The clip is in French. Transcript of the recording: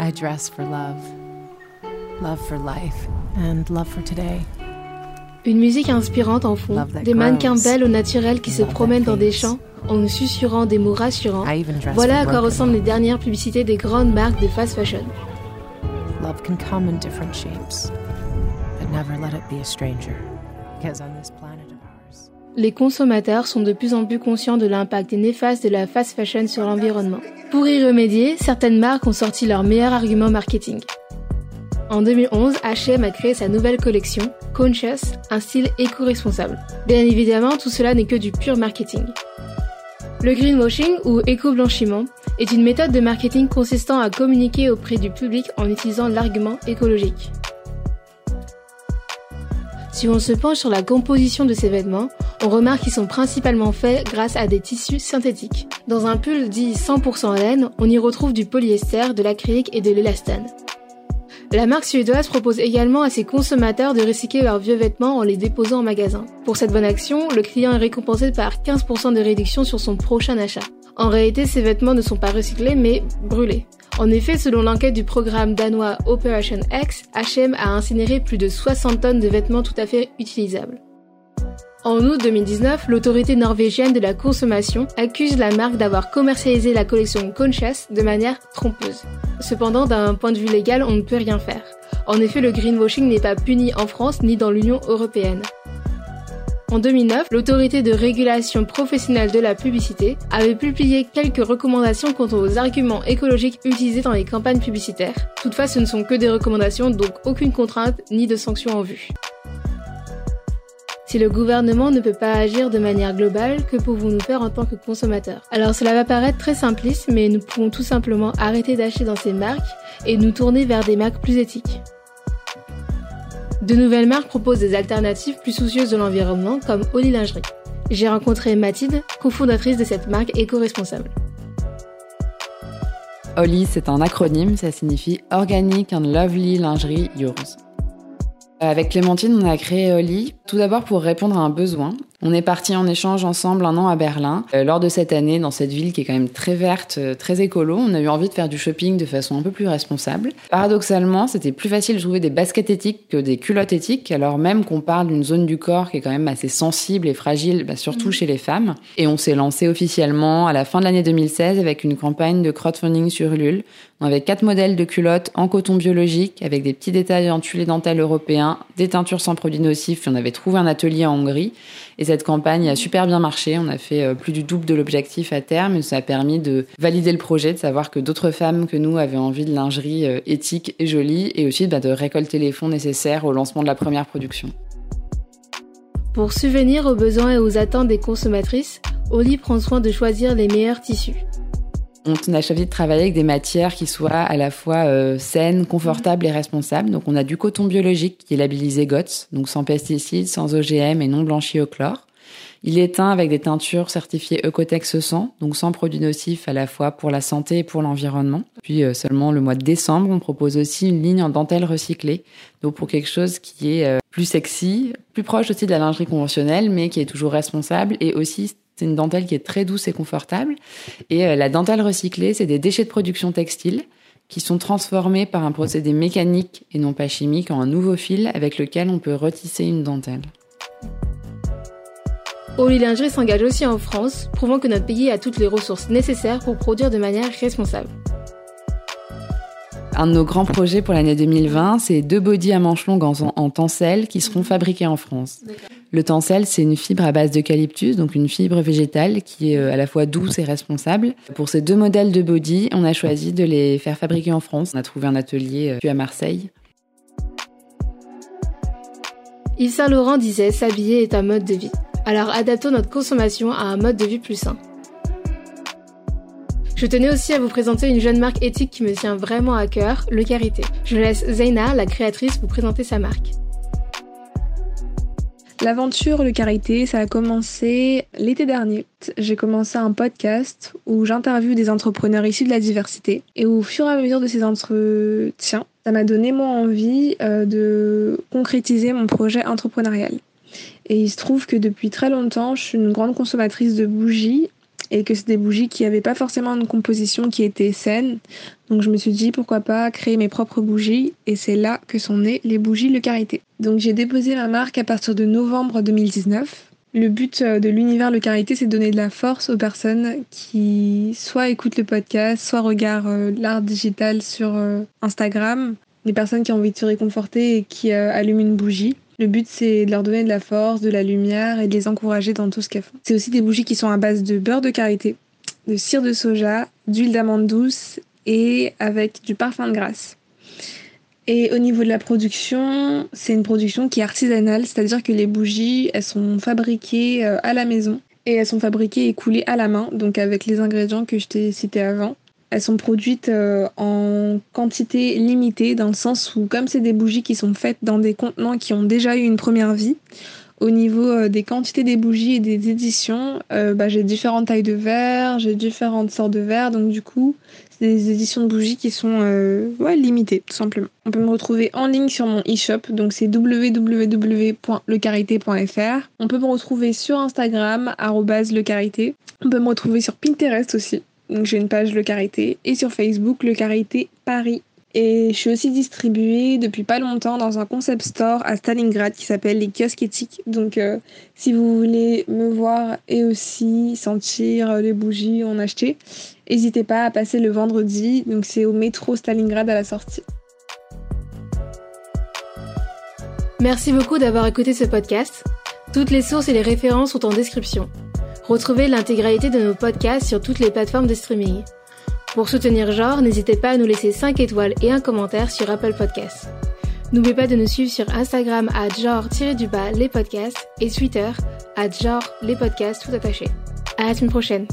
I dress for love. Love for life and love for today. Une musique inspirante en fond, des mannequins belles au naturel qui se promènent dans des champs en nous susurrant des mots rassurants. Voilà à quoi ressemblent les dernières publicités des grandes marques de fast fashion. Love can come in different shapes, but never let it be a stranger. Because on this planet Les consommateurs sont de plus en plus conscients de l'impact néfaste de la fast fashion sur l'environnement. Pour y remédier, certaines marques ont sorti leur meilleur argument marketing. En 2011, H&M a créé sa nouvelle collection, Conscious, un style éco-responsable. Bien évidemment, tout cela n'est que du pur marketing. Le greenwashing ou éco-blanchiment est une méthode de marketing consistant à communiquer auprès du public en utilisant l'argument écologique. Si on se penche sur la composition de ces vêtements, on remarque qu'ils sont principalement faits grâce à des tissus synthétiques. Dans un pull dit 100% laine, on y retrouve du polyester, de l'acrylique et de l'élastane. La marque suédoise propose également à ses consommateurs de recycler leurs vieux vêtements en les déposant en magasin. Pour cette bonne action, le client est récompensé par 15% de réduction sur son prochain achat. En réalité, ces vêtements ne sont pas recyclés mais brûlés. En effet, selon l'enquête du programme danois Operation X, H&M a incinéré plus de 60 tonnes de vêtements tout à fait utilisables. En août 2019, l'autorité norvégienne de la consommation accuse la marque d'avoir commercialisé la collection Conscious de manière trompeuse. Cependant, d'un point de vue légal, on ne peut rien faire. En effet, le greenwashing n'est pas puni en France ni dans l'Union européenne. En 2009, l'autorité de régulation professionnelle de la publicité avait publié quelques recommandations quant aux arguments écologiques utilisés dans les campagnes publicitaires. Toutefois, ce ne sont que des recommandations, donc aucune contrainte ni de sanction en vue. Si le gouvernement ne peut pas agir de manière globale, que pouvons-nous faire en tant que consommateurs? Alors cela va paraître très simpliste, mais nous pouvons tout simplement arrêter d'acheter dans ces marques et nous tourner vers des marques plus éthiques. De nouvelles marques proposent des alternatives plus soucieuses de l'environnement, comme Oli Lingerie. J'ai rencontré Mathilde, cofondatrice de cette marque éco-responsable. OLI, c'est un acronyme, ça signifie Organic and Lovely Lingerie Yours. Avec Clémentine, on a créé Oli, tout d'abord pour répondre à un besoin. On est parti en échange ensemble un an à Berlin. Euh, lors de cette année, dans cette ville qui est quand même très verte, euh, très écolo, on a eu envie de faire du shopping de façon un peu plus responsable. Paradoxalement, c'était plus facile de trouver des baskets éthiques que des culottes éthiques, alors même qu'on parle d'une zone du corps qui est quand même assez sensible et fragile, bah, surtout chez les femmes. Et on s'est lancé officiellement à la fin de l'année 2016 avec une campagne de crowdfunding sur Ulule. On avait quatre modèles de culottes en coton biologique avec des petits détails en tuiles dentelles européens, des teintures sans produits nocifs. On avait trouvé un atelier en Hongrie. Et cette campagne a super bien marché. On a fait euh, plus du double de l'objectif à terme. Et ça a permis de valider le projet, de savoir que d'autres femmes que nous avaient envie de lingerie euh, éthique et jolie. Et aussi bah, de récolter les fonds nécessaires au lancement de la première production. Pour subvenir aux besoins et aux attentes des consommatrices, Oli prend soin de choisir les meilleurs tissus. On a choisi de travailler avec des matières qui soient à la fois euh, saines, confortables et responsables. Donc on a du coton biologique qui est labellisé GOTS, donc sans pesticides, sans OGM et non blanchi au chlore. Il est teint avec des teintures certifiées Ecotex 100, donc sans produits nocifs à la fois pour la santé et pour l'environnement. Puis euh, seulement le mois de décembre, on propose aussi une ligne en dentelle recyclée, donc pour quelque chose qui est euh, plus sexy, plus proche aussi de la lingerie conventionnelle, mais qui est toujours responsable et aussi c'est une dentelle qui est très douce et confortable. Et euh, la dentelle recyclée, c'est des déchets de production textile qui sont transformés par un procédé mécanique et non pas chimique en un nouveau fil avec lequel on peut retisser une dentelle. Oli Lingerie s'engage aussi en France, prouvant que notre pays a toutes les ressources nécessaires pour produire de manière responsable. Un de nos grands projets pour l'année 2020, c'est deux bodys à manches longues en, en tencel qui seront fabriqués en France. Le tencel, c'est une fibre à base d'eucalyptus, donc une fibre végétale qui est euh, à la fois douce et responsable. Pour ces deux modèles de body, on a choisi de les faire fabriquer en France. On a trouvé un atelier euh, à Marseille. Yves Saint Laurent disait s'habiller est un mode de vie. Alors adaptons notre consommation à un mode de vie plus sain. Je tenais aussi à vous présenter une jeune marque éthique qui me tient vraiment à cœur, Le Carité. Je laisse Zaina, la créatrice, vous présenter sa marque. L'aventure Le Carité, ça a commencé l'été dernier. J'ai commencé un podcast où j'interviewe des entrepreneurs issus de la diversité. Et au fur et à mesure de ces entretiens, ça m'a donné moi envie euh, de concrétiser mon projet entrepreneurial. Et il se trouve que depuis très longtemps, je suis une grande consommatrice de bougies et que c'est des bougies qui n'avaient pas forcément une composition qui était saine. Donc je me suis dit pourquoi pas créer mes propres bougies et c'est là que sont nées les bougies Le Carité. Donc j'ai déposé ma marque à partir de novembre 2019. Le but euh, de l'univers Le Carité, c'est de donner de la force aux personnes qui soit écoutent le podcast, soit regardent euh, l'art digital sur euh, Instagram, les personnes qui ont envie de se réconforter et qui allument une bougie. Le but, c'est de leur donner de la force, de la lumière et de les encourager dans tout ce qu'elles font. C'est aussi des bougies qui sont à base de beurre de karité, de cire de soja, d'huile d'amande douce et avec du parfum de grâce. Et au niveau de la production, c'est une production qui est artisanale, c'est-à-dire que les bougies, elles sont fabriquées euh, à la maison et elles sont fabriquées et coulées à la main, donc avec les ingrédients que je t'ai cités avant. Elles sont produites euh, en quantité limitée, dans le sens où comme c'est des bougies qui sont faites dans des contenants qui ont déjà eu une première vie, au niveau euh, des quantités des bougies et des éditions, euh, bah, j'ai différentes tailles de verre, j'ai différentes sortes de verres, donc du coup, c'est des éditions de bougies qui sont limitées, tout simplement. On peut me retrouver en ligne sur mon e-shop, donc c'est www.lecarité.fr. On peut me retrouver sur Instagram, lecarité. On peut me retrouver sur Pinterest aussi. Donc j'ai une page Le Carité et sur Facebook Le Carité Paris. Et je suis aussi distribuée depuis pas longtemps dans un concept store à Stalingrad qui s'appelle les kiosques éthiques. Donc euh, si vous voulez me voir et aussi sentir les bougies en acheter, n'hésitez pas à passer le vendredi. Donc c'est au métro Stalingrad à la sortie. Merci beaucoup d'avoir écouté ce podcast. Toutes les sources et les références sont en description. Retrouvez l'intégralité de nos podcasts sur toutes les plateformes de streaming. Pour soutenir Genre, n'hésitez pas à nous laisser 5 étoiles et un commentaire sur Apple Podcasts. N'oubliez pas de nous suivre sur Instagram à genre-les podcasts et Twitter à genre les podcasts tout attaché. À la semaine prochaine.